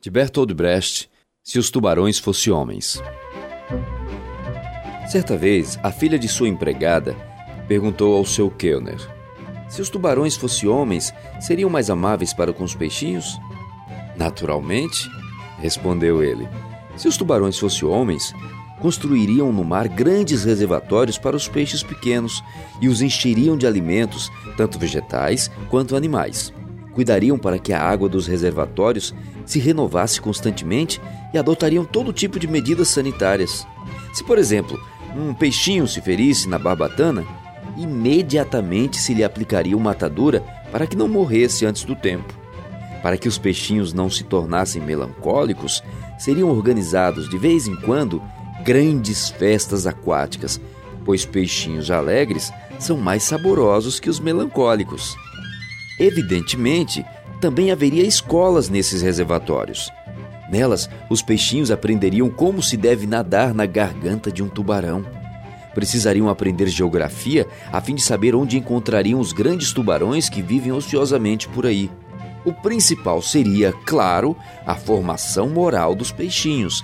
de Bertolt Brecht, Se os tubarões fossem homens. Certa vez, a filha de sua empregada perguntou ao seu Kellner: Se os tubarões fossem homens, seriam mais amáveis para com os peixinhos? Naturalmente, respondeu ele. Se os tubarões fossem homens, construiriam no mar grandes reservatórios para os peixes pequenos e os encheriam de alimentos, tanto vegetais quanto animais. Cuidariam para que a água dos reservatórios se renovasse constantemente e adotariam todo tipo de medidas sanitárias. Se, por exemplo, um peixinho se ferisse na barbatana, imediatamente se lhe aplicaria uma atadura para que não morresse antes do tempo. Para que os peixinhos não se tornassem melancólicos, seriam organizados de vez em quando grandes festas aquáticas, pois peixinhos alegres são mais saborosos que os melancólicos. Evidentemente, também haveria escolas nesses reservatórios. Nelas, os peixinhos aprenderiam como se deve nadar na garganta de um tubarão. Precisariam aprender geografia a fim de saber onde encontrariam os grandes tubarões que vivem ociosamente por aí. O principal seria, claro, a formação moral dos peixinhos.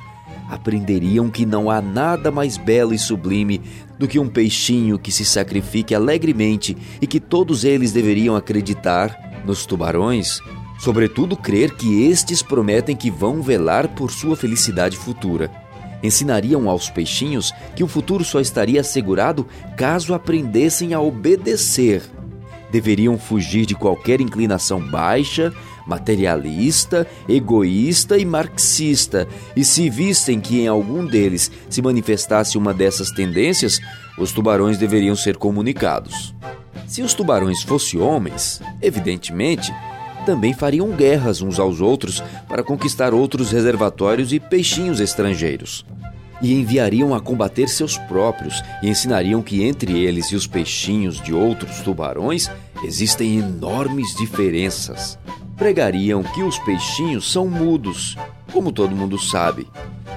Aprenderiam que não há nada mais belo e sublime do que um peixinho que se sacrifique alegremente e que todos eles deveriam acreditar nos tubarões Sobretudo, crer que estes prometem que vão velar por sua felicidade futura. Ensinariam aos peixinhos que o futuro só estaria assegurado caso aprendessem a obedecer. Deveriam fugir de qualquer inclinação baixa, materialista, egoísta e marxista, e se vissem que em algum deles se manifestasse uma dessas tendências, os tubarões deveriam ser comunicados. Se os tubarões fossem homens, evidentemente, também fariam guerras uns aos outros para conquistar outros reservatórios e peixinhos estrangeiros. E enviariam a combater seus próprios e ensinariam que entre eles e os peixinhos de outros tubarões existem enormes diferenças. Pregariam que os peixinhos são mudos, como todo mundo sabe,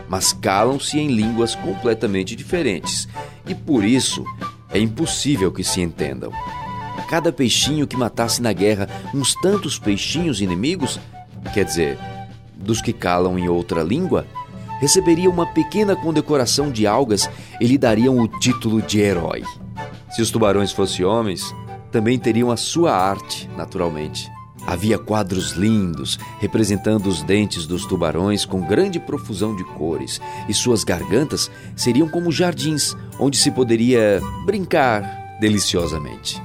mas calam-se em línguas completamente diferentes e por isso é impossível que se entendam cada peixinho que matasse na guerra uns tantos peixinhos inimigos, quer dizer, dos que calam em outra língua, receberia uma pequena condecoração de algas e lhe dariam o título de herói. Se os tubarões fossem homens, também teriam a sua arte, naturalmente. Havia quadros lindos representando os dentes dos tubarões com grande profusão de cores, e suas gargantas seriam como jardins onde se poderia brincar deliciosamente.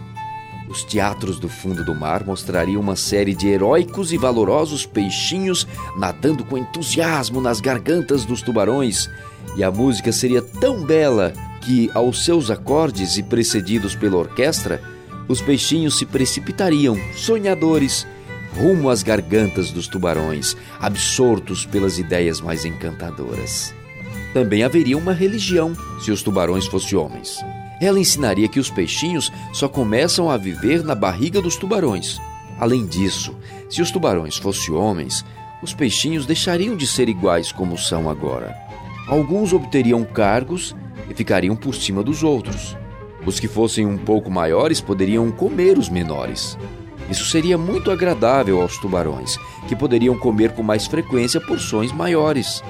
Os teatros do fundo do mar mostrariam uma série de heróicos e valorosos peixinhos nadando com entusiasmo nas gargantas dos tubarões, e a música seria tão bela que, aos seus acordes e precedidos pela orquestra, os peixinhos se precipitariam, sonhadores, rumo às gargantas dos tubarões, absortos pelas ideias mais encantadoras. Também haveria uma religião se os tubarões fossem homens. Ela ensinaria que os peixinhos só começam a viver na barriga dos tubarões. Além disso, se os tubarões fossem homens, os peixinhos deixariam de ser iguais como são agora. Alguns obteriam cargos e ficariam por cima dos outros. Os que fossem um pouco maiores poderiam comer os menores. Isso seria muito agradável aos tubarões, que poderiam comer com mais frequência porções maiores.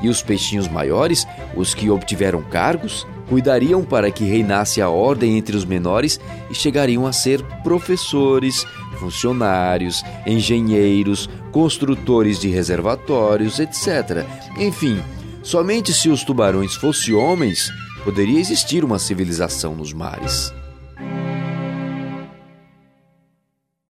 E os peixinhos maiores, os que obtiveram cargos, cuidariam para que reinasse a ordem entre os menores e chegariam a ser professores, funcionários, engenheiros, construtores de reservatórios, etc. Enfim, somente se os tubarões fossem homens poderia existir uma civilização nos mares.